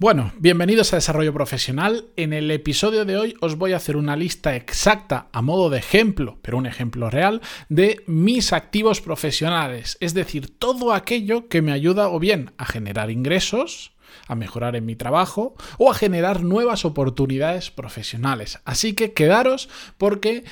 Bueno, bienvenidos a Desarrollo Profesional. En el episodio de hoy os voy a hacer una lista exacta, a modo de ejemplo, pero un ejemplo real, de mis activos profesionales. Es decir, todo aquello que me ayuda o bien a generar ingresos, a mejorar en mi trabajo o a generar nuevas oportunidades profesionales. Así que quedaros porque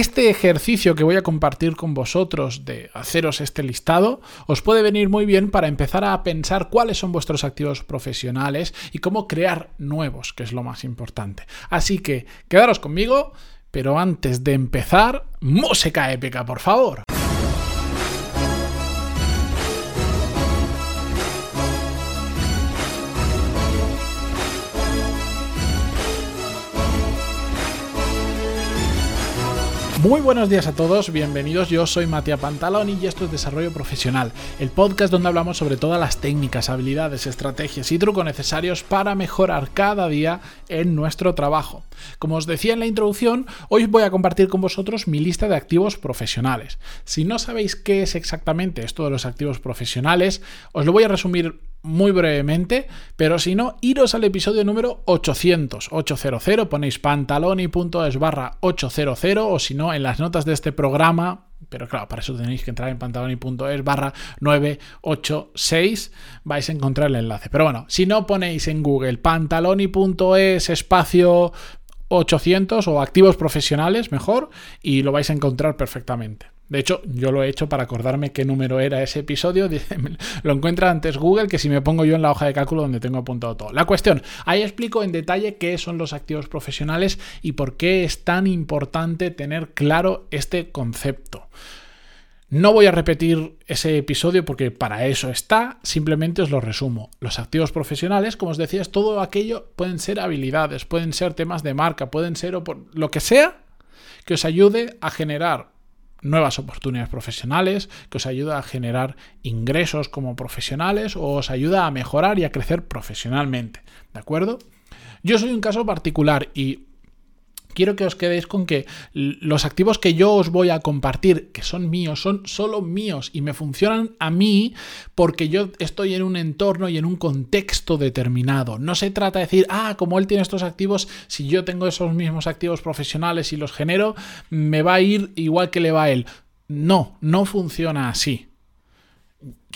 este ejercicio que voy a compartir con vosotros de haceros este listado os puede venir muy bien para empezar a pensar cuáles son vuestros activos profesionales y cómo crear nuevos, que es lo más importante. Así que quedaros conmigo, pero antes de empezar, música épica, por favor. Muy buenos días a todos, bienvenidos. Yo soy Matías Pantaloni y esto es Desarrollo Profesional, el podcast donde hablamos sobre todas las técnicas, habilidades, estrategias y trucos necesarios para mejorar cada día en nuestro trabajo. Como os decía en la introducción, hoy voy a compartir con vosotros mi lista de activos profesionales. Si no sabéis qué es exactamente esto de los activos profesionales, os lo voy a resumir muy brevemente, pero si no, iros al episodio número 800, 800, ponéis pantaloni.es barra 800 o si no, en las notas de este programa, pero claro, para eso tenéis que entrar en pantaloni.es barra 986, vais a encontrar el enlace. Pero bueno, si no ponéis en Google pantaloni.es espacio 800 o activos profesionales, mejor, y lo vais a encontrar perfectamente. De hecho, yo lo he hecho para acordarme qué número era ese episodio. Lo encuentra antes Google que si me pongo yo en la hoja de cálculo donde tengo apuntado todo. La cuestión, ahí explico en detalle qué son los activos profesionales y por qué es tan importante tener claro este concepto. No voy a repetir ese episodio porque para eso está, simplemente os lo resumo. Los activos profesionales, como os decía, es todo aquello, pueden ser habilidades, pueden ser temas de marca, pueden ser lo que sea que os ayude a generar nuevas oportunidades profesionales, que os ayuda a generar ingresos como profesionales o os ayuda a mejorar y a crecer profesionalmente. ¿De acuerdo? Yo soy un caso particular y quiero que os quedéis con que los activos que yo os voy a compartir, que son míos, son solo míos y me funcionan a mí porque yo estoy en un entorno y en un contexto determinado. No se trata de decir, ah, como él tiene estos activos, si yo tengo esos mismos activos profesionales y los genero, me va a ir igual que le va a él. No, no funciona así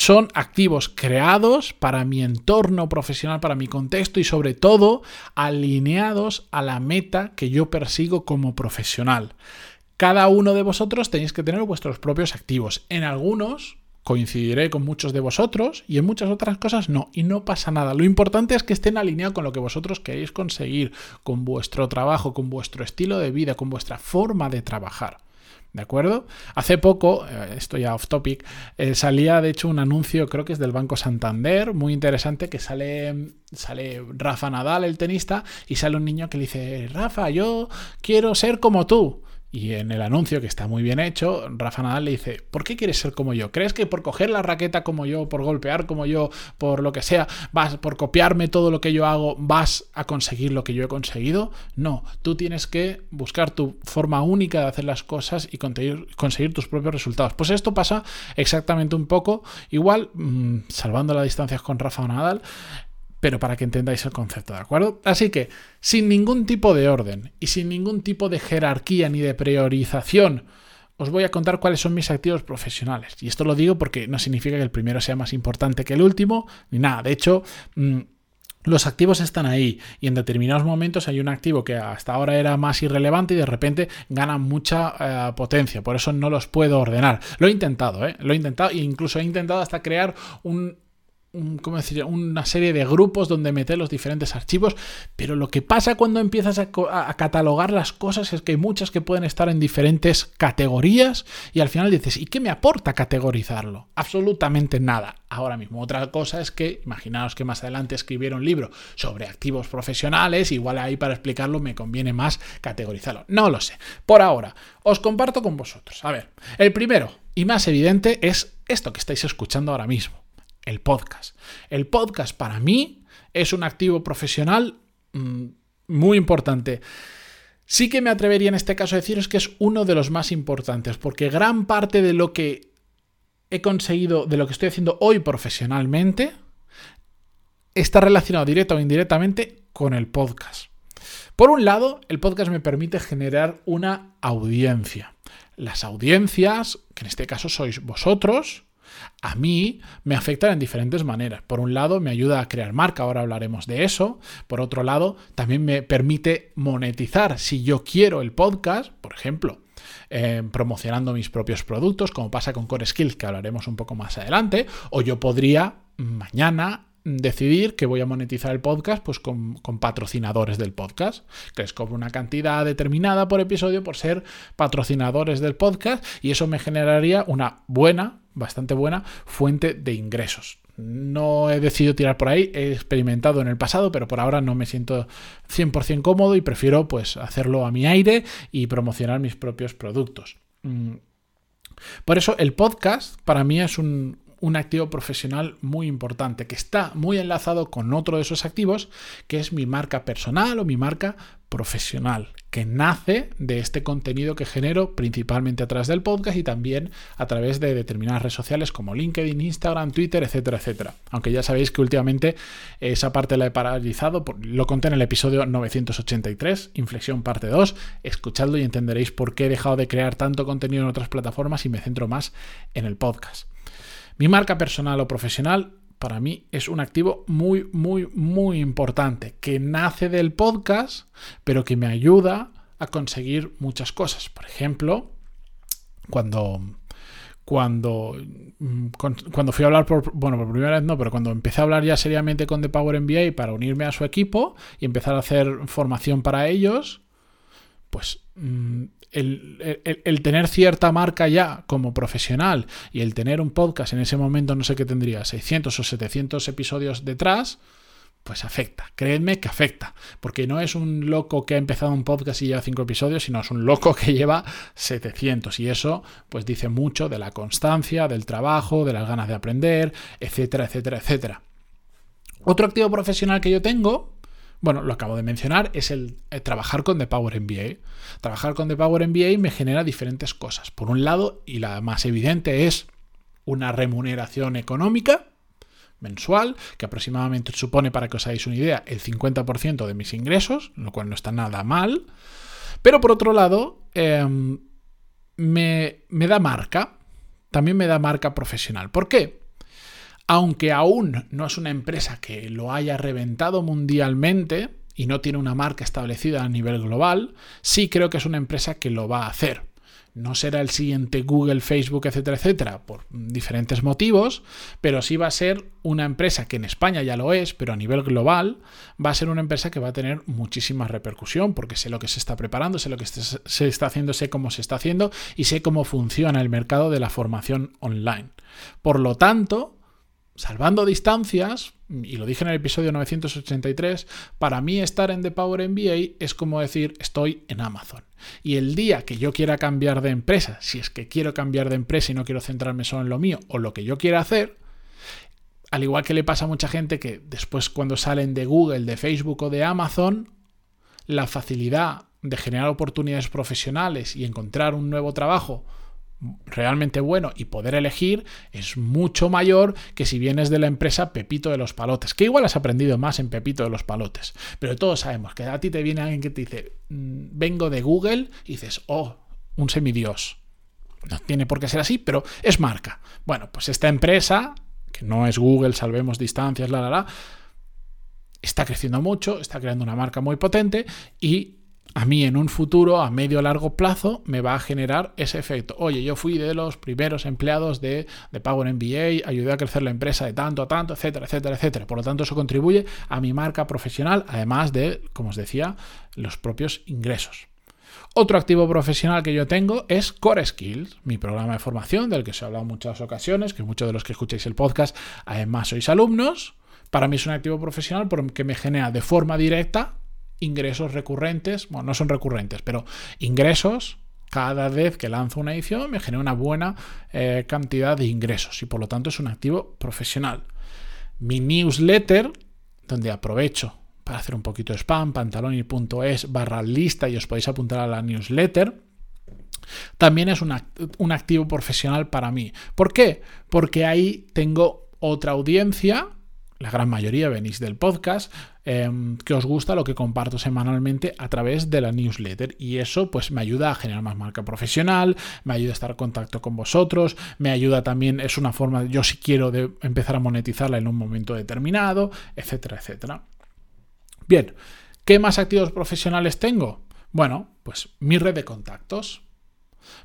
son activos creados para mi entorno profesional, para mi contexto y sobre todo alineados a la meta que yo persigo como profesional. Cada uno de vosotros tenéis que tener vuestros propios activos. En algunos coincidiré con muchos de vosotros y en muchas otras cosas no. Y no pasa nada. Lo importante es que estén alineados con lo que vosotros queréis conseguir, con vuestro trabajo, con vuestro estilo de vida, con vuestra forma de trabajar. ¿De acuerdo? Hace poco, eh, esto ya off topic, eh, salía de hecho un anuncio, creo que es del Banco Santander, muy interesante, que sale, sale Rafa Nadal, el tenista, y sale un niño que le dice, Rafa, yo quiero ser como tú. Y en el anuncio, que está muy bien hecho, Rafa Nadal le dice, ¿por qué quieres ser como yo? ¿Crees que por coger la raqueta como yo, por golpear como yo, por lo que sea, vas, por copiarme todo lo que yo hago, vas a conseguir lo que yo he conseguido? No, tú tienes que buscar tu forma única de hacer las cosas y conseguir, tus propios resultados. Pues esto pasa exactamente un poco igual, mm, salvando las distancias con Rafa Nadal, pero para que entendáis el concepto, ¿de acuerdo? Así que, sin ningún tipo de orden y sin ningún tipo de jerarquía ni de priorización, os voy a contar cuáles son mis activos profesionales. Y esto lo digo porque no significa que el primero sea más importante que el último, ni nada. De hecho, mm, los activos están ahí y en determinados momentos hay un activo que hasta ahora era más irrelevante y de repente gana mucha eh, potencia. Por eso no los puedo ordenar. Lo he intentado, ¿eh? Lo he intentado e incluso he intentado hasta crear un ¿cómo decir? una serie de grupos donde meter los diferentes archivos, pero lo que pasa cuando empiezas a, catalogar las cosas es que hay muchas que pueden estar en diferentes categorías y al final dices, ¿y qué me aporta categorizarlo? Absolutamente nada. Ahora mismo, otra cosa es que, imaginaos que más adelante escribiera un libro sobre activos profesionales, igual ahí para explicarlo me conviene más categorizarlo. No lo sé. Por ahora, os comparto con vosotros. A ver, el primero y más evidente es esto que estáis escuchando ahora mismo el podcast. El podcast para mí es un activo profesional mm, muy importante. Sí que me atrevería en este caso a deciros que es uno de los más importantes, porque gran parte de lo que he conseguido, de lo que estoy haciendo hoy profesionalmente, está relacionado directa o indirectamente con el podcast. Por un lado, el podcast me permite generar una audiencia. Las audiencias, que en este caso sois vosotros, a mí me afectan en diferentes maneras. Por un lado, me ayuda a crear marca, ahora hablaremos de eso. Por otro lado, también me permite monetizar si yo quiero el podcast, por ejemplo. Eh, promocionando mis propios productos, como pasa con Core Skills, que hablaremos un poco más adelante, o yo podría mañana decidir que voy a monetizar el podcast pues con, patrocinadores del podcast, que les cobro una cantidad determinada por episodio por ser patrocinadores del podcast y eso me generaría una buena, bastante buena fuente de ingresos. No he decidido tirar por ahí, he experimentado en el pasado, pero por ahora no me siento 100% cómodo y prefiero pues hacerlo a mi aire y promocionar mis propios productos. Mm. Por eso el podcast para mí es un, un activo profesional muy importante que está muy enlazado con otro de esos activos que es mi marca personal o mi marca profesional que nace de este contenido que genero principalmente a través del podcast y también a través de determinadas redes sociales como LinkedIn, Instagram, Twitter, etcétera, etcétera. Aunque ya sabéis que últimamente esa parte la he paralizado, lo conté en el episodio 983, Inflexión parte 2, escuchadlo y entenderéis por qué he dejado de crear tanto contenido en otras plataformas y me centro más en el podcast. Mi marca personal o profesional para mí es un activo muy, muy, muy importante, que nace del podcast, pero que me ayuda a conseguir muchas cosas. Por ejemplo, cuando, cuando, mm, cuando fui a hablar por, bueno, por primera vez no, pero cuando empecé a hablar ya seriamente con The Power MBA para unirme a su equipo y empezar a hacer formación para ellos, pues mm, el, tener cierta marca ya como profesional y el tener un podcast en ese momento, no sé qué tendría, 600 o 700 episodios detrás, pues afecta. Créanme que afecta. Porque no es un loco que ha empezado un podcast y lleva 5 episodios, sino es un loco que lleva 700. Y eso, pues dice mucho de la constancia, del trabajo, de las ganas de aprender, etcétera, etcétera, etcétera. Otro activo profesional que yo tengo bueno, lo acabo de mencionar, es el, eh, trabajar con The Power MBA. Trabajar con The Power MBA me genera diferentes cosas. Por un lado, y la más evidente es una remuneración económica mensual, que aproximadamente supone, para que os hagáis una idea, el 50% de mis ingresos, lo cual no está nada mal. Pero por otro lado, em, me, me da marca, también me da marca profesional. ¿Por qué? Aunque aún no es una empresa que lo haya reventado mundialmente y no tiene una marca establecida a nivel global, sí creo que es una empresa que lo va a hacer. No será el siguiente Google, Facebook, etcétera, etcétera, por diferentes motivos, pero sí va a ser una empresa que en España ya lo es, pero a nivel global va a ser una empresa que va a tener muchísima repercusión, porque sé lo que se está preparando, sé lo que se está haciendo, sé cómo se está haciendo y sé cómo funciona el mercado de la formación online. Por lo tanto, salvando distancias, y lo dije en el episodio 983, para mí estar en The Power MBA es como decir estoy en Amazon. Y el día que yo quiera cambiar de empresa, si es que quiero cambiar de empresa y no quiero centrarme solo en lo mío o lo que yo quiera hacer, al igual que le pasa a mucha gente que después cuando salen de Google, de Facebook o de Amazon, la facilidad de generar oportunidades profesionales y encontrar un nuevo trabajo realmente bueno y poder elegir es mucho mayor que si vienes de la empresa Pepito de los Palotes, que igual has aprendido más en Pepito de los Palotes, pero todos sabemos que a ti te viene alguien que te dice, mm, vengo de Google y dices, oh, un semidios. No tiene por qué ser así, pero es marca. Bueno, pues esta empresa, que no es Google, salvemos distancias, la, la, la, está creciendo mucho, está creando una marca muy potente y a mí en un futuro, a medio o largo plazo, me va a generar ese efecto. Oye, yo fui de los primeros empleados de, Power MBA, ayudé a crecer la empresa de tanto a tanto, etcétera, etcétera, etcétera. Por lo tanto, eso contribuye a mi marca profesional, además de, como os decía, los propios ingresos. Otro activo profesional que yo tengo es Core Skills, mi programa de formación del que se ha hablado en muchas ocasiones, que muchos de los que escucháis el podcast además sois alumnos. Para mí es un activo profesional porque me genera de forma directa ingresos recurrentes, bueno, no son recurrentes, pero ingresos cada vez que lanzo una edición me genera una buena eh, cantidad de ingresos y por lo tanto es un activo profesional. Mi newsletter, donde aprovecho para hacer un poquito de spam, pantaloni.es barra lista y os podéis apuntar a la newsletter, también es un activo profesional para mí. ¿Por qué? Porque ahí tengo otra audiencia la gran mayoría venís del podcast, em, que os gusta lo que comparto semanalmente a través de la newsletter. Y eso pues me ayuda a generar más marca profesional, me ayuda a estar en contacto con vosotros, me ayuda también, es una forma, yo si quiero de empezar a monetizarla en un momento determinado, etcétera, etcétera. Bien, ¿qué más activos profesionales tengo? Bueno, pues mi red de contactos.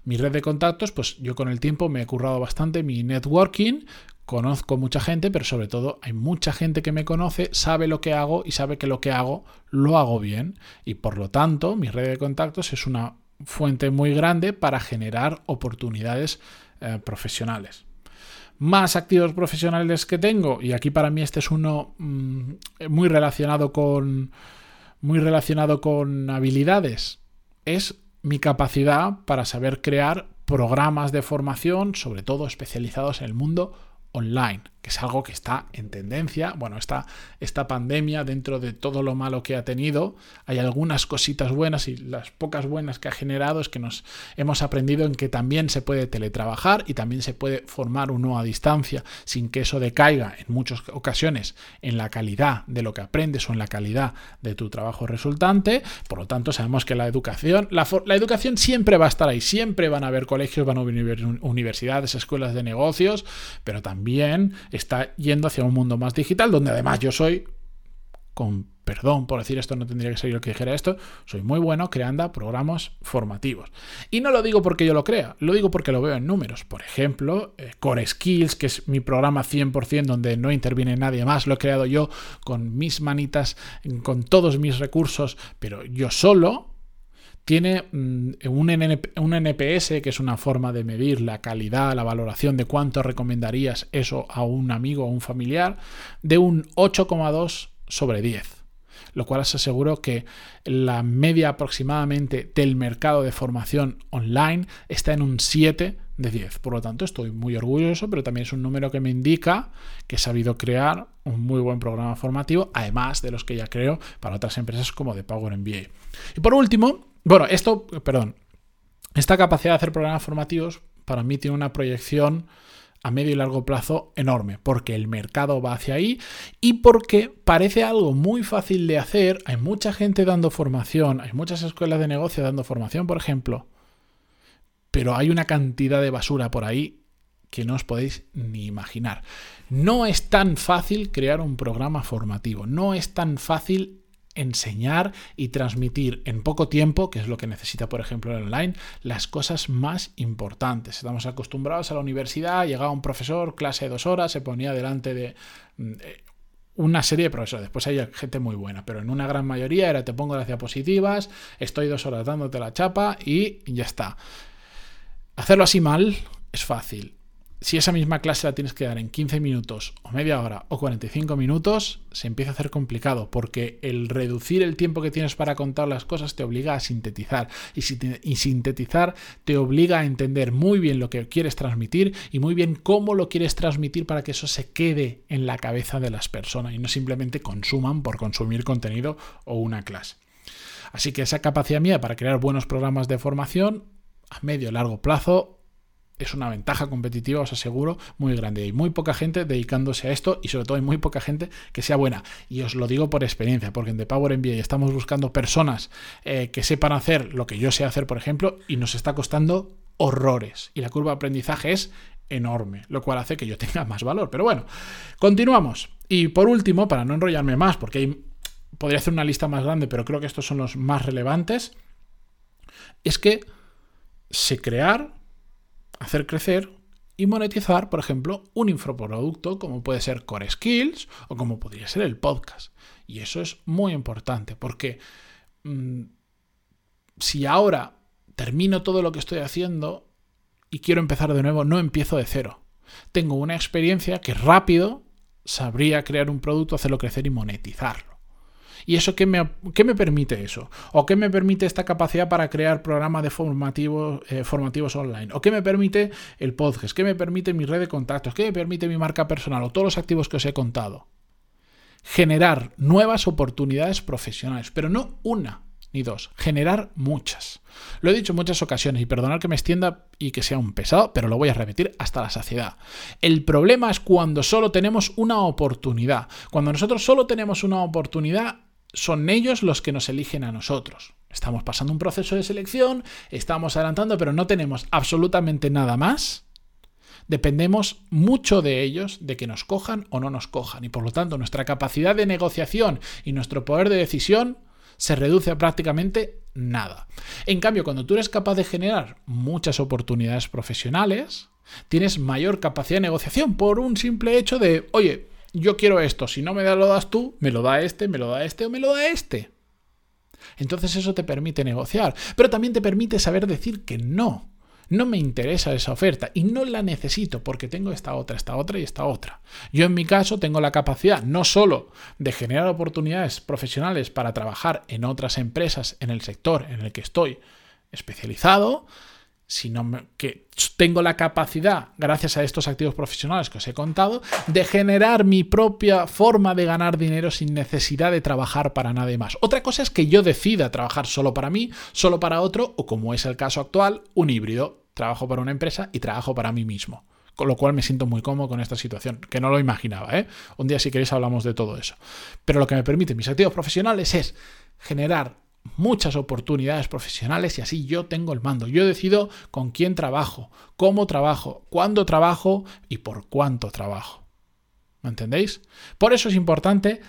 Mi red de contactos, pues yo con el tiempo me he currado bastante mi networking conozco mucha gente, pero sobre todo hay mucha gente que me conoce, sabe lo que hago y sabe que lo que hago lo hago bien. Y por lo tanto, mi red de contactos es una fuente muy grande para generar oportunidades eh, profesionales. Más activos profesionales que tengo, y aquí para mí este es uno mm, muy relacionado con. muy relacionado con habilidades. Es mi capacidad para saber crear programas de formación, sobre todo especializados en el mundo online que es algo que está en tendencia. Bueno, esta, esta pandemia, dentro de todo lo malo que ha tenido, hay algunas cositas buenas y las pocas buenas que ha generado es que nos hemos aprendido en que también se puede teletrabajar y también se puede formar uno a distancia sin que eso decaiga en muchas ocasiones en la calidad de lo que aprendes o en la calidad de tu trabajo resultante. Por lo tanto, sabemos que la educación, la, la educación siempre va a estar ahí, siempre van a haber colegios, van a haber universidades, escuelas de negocios, pero también está yendo hacia un mundo más digital, donde además yo soy, con perdón por decir esto, no tendría que ser yo el que dijera esto, soy muy bueno creando programas formativos. Y no lo digo porque yo lo crea, lo digo porque lo veo en números. Por ejemplo, eh, Core Skills, que es mi programa 100% donde no interviene nadie más, lo he creado yo con mis manitas, con todos mis recursos, pero yo solo, tiene mm, un, NPS, que es una forma de medir la calidad, la valoración de cuánto recomendarías eso a un amigo o un familiar, de un 8,2 sobre 10. Lo cual os aseguro que la media aproximadamente del mercado de formación online está en un 7 de 10. Por lo tanto, estoy muy orgulloso, pero también es un número que me indica que he sabido crear un muy buen programa formativo, además de los que ya creo para otras empresas como de Power MBA. Y por último, bueno, esto, perdón, esta capacidad de hacer programas formativos para mí tiene una proyección a medio y largo plazo enorme, porque el mercado va hacia ahí y porque parece algo muy fácil de hacer. Hay mucha gente dando formación, hay muchas escuelas de negocio dando formación, por ejemplo, pero hay una cantidad de basura por ahí que no os podéis ni imaginar. No es tan fácil crear un programa formativo, no es tan fácil enseñar y transmitir en poco tiempo, que es lo que necesita, por ejemplo, el online, las cosas más importantes. Estamos acostumbrados a la universidad, llegaba un profesor, clase de dos horas, se ponía delante de mm, eh, una serie de profesores. Después hay gente muy buena, pero en una gran mayoría era te pongo las diapositivas, estoy dos horas dándote la chapa y ya está. Hacerlo así mal es fácil si esa misma clase la tienes que dar en 15 minutos o media hora o 45 minutos, se empieza a hacer complicado porque el reducir el tiempo que tienes para contar las cosas te obliga a sintetizar y, sintetizar te obliga a entender muy bien lo que quieres transmitir y muy bien cómo lo quieres transmitir para que eso se quede en la cabeza de las personas y no simplemente consuman por consumir contenido o una clase. Así que esa capacidad mía para crear buenos programas de formación a medio y largo plazo es una ventaja competitiva, os aseguro, muy grande. Hay muy poca gente dedicándose a esto y sobre todo hay muy poca gente que sea buena. Y os lo digo por experiencia, porque en The Power MBA estamos buscando personas eh, que sepan hacer lo que yo sé hacer, por ejemplo, y nos está costando horrores. Y la curva de aprendizaje es enorme, lo cual hace que yo tenga más valor. Pero bueno, continuamos. Y por último, para no enrollarme más, porque podría hacer una lista más grande, pero creo que estos son los más relevantes, es que sé crear hacer crecer y monetizar, por ejemplo, un infoproducto como puede ser Core Skills o como podría ser el podcast. Y eso es muy importante porque mm, si ahora termino todo lo que estoy haciendo y quiero empezar de nuevo, no empiezo de cero. Tengo una experiencia que rápido sabría crear un producto, hacerlo crecer y monetizarlo. ¿Y eso qué me, me permite eso? ¿O qué me permite esta capacidad para crear programas de formativos, eh, formativos online? ¿O qué me permite el podcast? ¿Qué me permite mi red de contactos? ¿Qué me permite mi marca personal? O todos los activos que os he contado. Generar nuevas oportunidades profesionales, pero no una ni dos, generar muchas. Lo he dicho en muchas ocasiones y perdonad que me extienda y que sea un pesado, pero lo voy a repetir hasta la saciedad. El problema es cuando solo tenemos una oportunidad. Cuando nosotros solo tenemos una oportunidad, son ellos los que nos eligen a nosotros. Estamos pasando un proceso de selección, estamos adelantando, pero no tenemos absolutamente nada más. Dependemos mucho de ellos, de que nos cojan o no nos cojan. Y por lo tanto, nuestra capacidad de negociación y nuestro poder de decisión se reduce a prácticamente nada. En cambio, cuando tú eres capaz de generar muchas oportunidades profesionales, tienes mayor capacidad de negociación por un simple hecho de, oye, yo quiero esto, si no me lo das tú, me lo da este, me lo da este o me lo da este. Entonces eso te permite negociar, pero también te permite saber decir que no. No me interesa esa oferta y no la necesito porque tengo esta otra, esta otra y esta otra. Yo en mi caso tengo la capacidad no solo de generar oportunidades profesionales para trabajar en otras empresas en el sector en el que estoy especializado, sino que tengo la capacidad, gracias a estos activos profesionales que os he contado, de generar mi propia forma de ganar dinero sin necesidad de trabajar para nadie más. Otra cosa es que yo decida trabajar solo para mí, solo para otro, o como es el caso actual, un híbrido. Trabajo para una empresa y trabajo para mí mismo. Con lo cual me siento muy cómodo con esta situación, que no lo imaginaba. ¿eh? Un día si queréis hablamos de todo eso. Pero lo que me permite mis activos profesionales es generar muchas oportunidades profesionales y así yo tengo el mando. Yo decido con quién trabajo, cómo trabajo, cuándo trabajo y por cuánto trabajo. ¿Me entendéis? Por eso es importante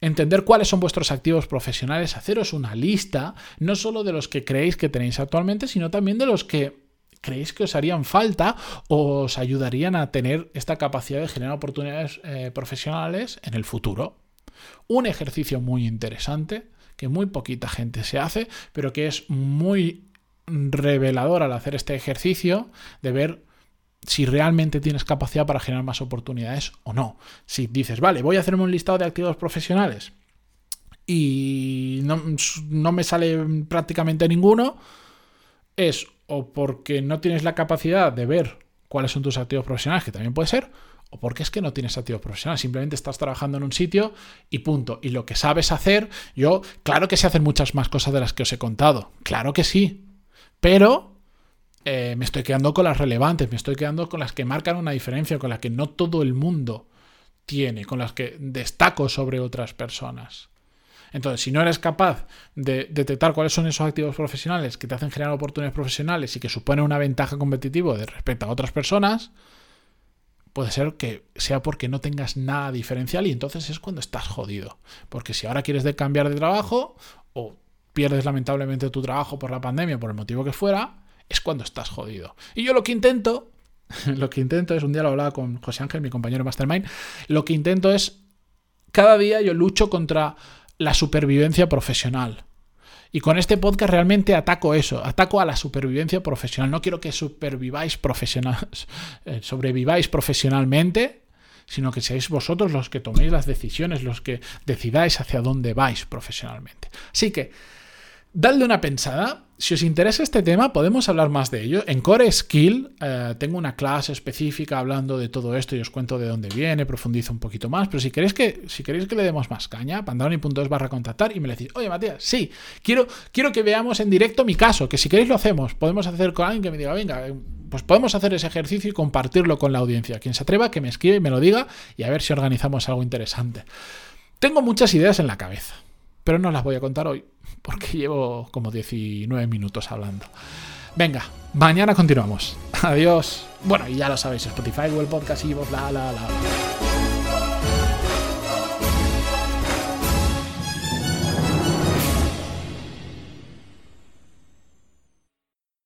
entender cuáles son vuestros activos profesionales, haceros una lista, no solo de los que creéis que tenéis actualmente, sino también de los que creéis que os harían falta o os ayudarían a tener esta capacidad de generar oportunidades eh, profesionales en el futuro. Un ejercicio muy interesante que muy poquita gente se hace, pero que es muy revelador al hacer este ejercicio de ver si realmente tienes capacidad para generar más oportunidades o no. Si dices, vale, voy a hacerme un listado de activos profesionales y no, no me sale prácticamente ninguno, es o porque no tienes la capacidad de ver cuáles son tus activos profesionales, que también puede ser, o porque es que no tienes activo profesional, simplemente estás trabajando en un sitio y punto. Y lo que sabes hacer, yo, claro que se hacen muchas más cosas de las que os he contado, claro que sí, pero eh, me estoy quedando con las relevantes, me estoy quedando con las que marcan una diferencia, con las que no todo el mundo tiene, con las que destaco sobre otras personas. Entonces, si no eres capaz de detectar cuáles son esos activos profesionales que te hacen generar oportunidades profesionales y que suponen una ventaja competitiva respecto a otras personas, puede ser que sea porque no tengas nada diferencial y entonces es cuando estás jodido. Porque si ahora quieres cambiar de trabajo o pierdes lamentablemente tu trabajo por la pandemia, por el motivo que fuera, es cuando estás jodido. Y yo lo que intento, lo que intento es, un día lo hablaba con José Ángel, mi compañero Mastermind, lo que intento es, cada día yo lucho contra la supervivencia profesional. Y con este podcast realmente ataco eso, ataco a la supervivencia profesional. No quiero que superviváis profesional, eh, sobreviváis profesionalmente, sino que seáis vosotros los que toméis las decisiones, los que decidáis hacia dónde vais profesionalmente. Así que, dadle una pensada si os interesa este tema, podemos hablar más de ello. En Core Skill eh, tengo una clase específica hablando de todo esto y os cuento de dónde viene, profundizo un poquito más. Pero si queréis que, si queréis que le demos más caña, pandaloni.es barra contactar y me decís, oye Matías, sí, quiero, quiero que veamos en directo mi caso, que si queréis lo hacemos. Podemos hacer con alguien que me diga, venga, eh, pues podemos hacer ese ejercicio y compartirlo con la audiencia. Quien se atreva, que me escribe y me lo diga y a ver si organizamos algo interesante. Tengo muchas ideas en la cabeza pero no las voy a contar hoy porque llevo como 19 minutos hablando. Venga, mañana continuamos. Adiós. Bueno, y ya lo sabéis, Spotify, Google Podcast, y la, la, la.